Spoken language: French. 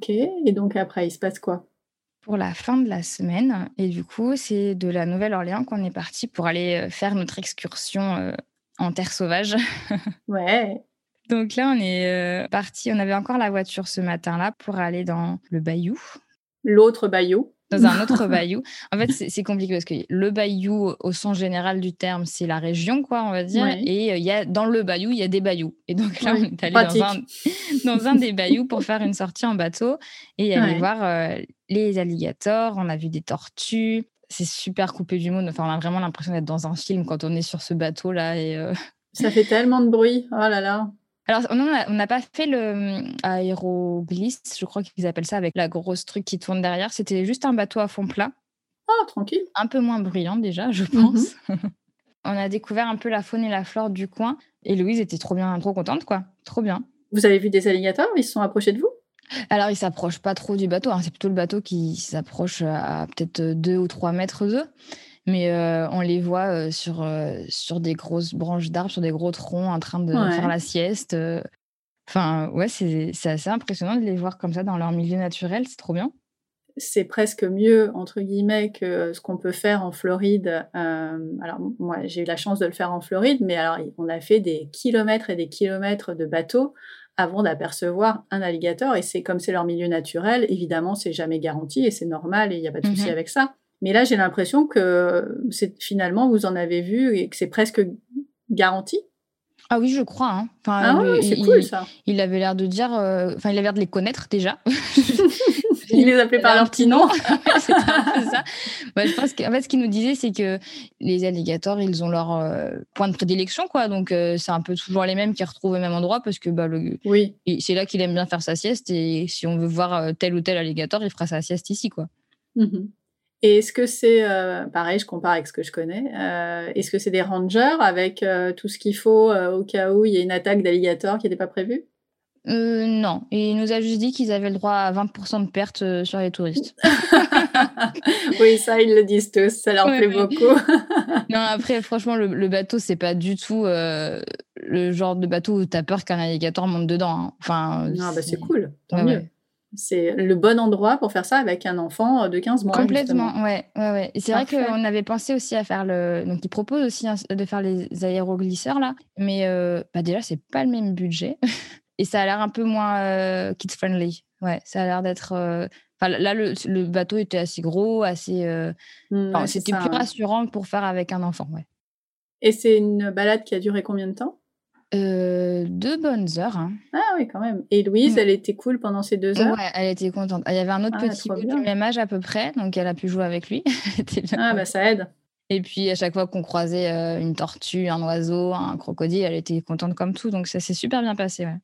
Ok, et donc après, il se passe quoi? Pour la fin de la semaine, et du coup, c'est de la Nouvelle-Orléans qu'on est parti pour aller faire notre excursion en terre sauvage. Ouais. Donc là, on est parti, on avait encore la voiture ce matin-là pour aller dans le bayou. L'autre bayou dans un autre bayou. En fait, c'est compliqué parce que le bayou, au sens général du terme, c'est la région, quoi, on va dire. Et il y a, dans le bayou, il y a des bayous. Et donc là, on est allé dans un, dans un, des bayous pour faire une sortie en bateau et aller voir les alligators. On a vu des tortues. C'est super coupé du monde. Enfin, on a vraiment l'impression d'être dans un film quand on est sur ce bateau-là. Et Ça fait tellement de bruit. Oh là là. Alors, on n'a pas fait le hum, aéroglisse, je crois qu'ils appellent ça, avec la grosse truc qui tourne derrière. C'était juste un bateau à fond plat. Ah, tranquille. Un peu moins bruyant déjà, je pense. Mhm. on a découvert un peu la faune et la flore du coin. Et Louise était trop bien, trop contente, quoi. Trop bien. Vous avez vu des alligators? Ils se sont approchés de vous? Alors, ils s'approchent pas trop du bateau. Hein. C'est plutôt le bateau qui s'approche à peut-être deux ou trois mètres d'eux mais on les voit sur, sur des grosses branches d'arbres, sur des gros troncs en train de faire la sieste. Enfin, ouais, c'est assez impressionnant de les voir comme ça dans leur milieu naturel, c'est trop bien. C'est presque mieux, entre guillemets, que ce qu'on peut faire en Floride. alors, moi, j'ai eu la chance de le faire en Floride, mais alors, on a fait des kilomètres et des kilomètres de bateaux avant d'apercevoir un alligator. Et c'est comme c'est leur milieu naturel, évidemment, c'est jamais garanti et c'est normal et il n'y a pas de souci mmh avec ça. Mais là, j'ai l'impression que c'est finalement vous en avez vu et que c'est presque garanti. Ah oui, je crois. Hein. Enfin, ah oui, c'est cool ça. Il avait l'air de dire, euh, enfin, il avait l'air de les connaître déjà. il les appelait par leur petit nom. c'est ça. je pense qu'en fait, ce qu'il nous disait, c'est que les alligators, ils ont leur euh, point de prédilection, quoi. Donc, euh, c'est un peu toujours les mêmes qui retrouvent au même endroit parce que bah, le... oui. c'est là qu'il aime bien faire sa sieste. Et si on veut voir tel ou tel alligator, il fera sa sieste ici, quoi. Mmh et est-ce que c'est, euh, pareil, je compare avec ce que je connais, euh, est-ce que c'est des rangers avec euh, tout ce qu'il faut au cas où il y a une attaque d'alligator qui n'était pas prévue? Non, il nous a juste dit qu'ils avaient le droit à 20% de pertes sur les touristes. oui, ça, ils le disent tous, ça leur plaît beaucoup. non, après, franchement, le, bateau, c'est pas du tout le genre de bateau où tu as peur qu'un alligator monte dedans. Hein. Enfin, non, bah, c'est cool, tant mieux. C'est le bon endroit pour faire ça avec un enfant de 15 mois. Complètement, ouais, ouais, ouais. Et c'est vrai qu'on avait pensé aussi à faire le. Donc, ils proposent aussi de faire les aéroglisseurs là, mais euh, bah déjà, c'est pas le même budget et ça a l'air un peu moins euh, kids friendly. Ouais, ça a l'air d'être. Euh, enfin, là, le, bateau était assez gros, assez. Mmh, c'était plus rassurant pour faire avec un enfant, ouais. Et c'est une balade qui a duré combien de temps? Euh, deux bonnes heures. Hein. Ah oui, quand même. Et Louise, mm. elle était cool pendant ces deux heures? Ouais, elle était contente. Il y avait un autre ah, petit du même âge à peu près, donc elle a pu jouer avec lui. ah bah ça aide. Et puis à chaque fois qu'on croisait euh, une tortue, un oiseau, un crocodile, elle était contente comme tout, donc ça s'est super bien passé. Ouais.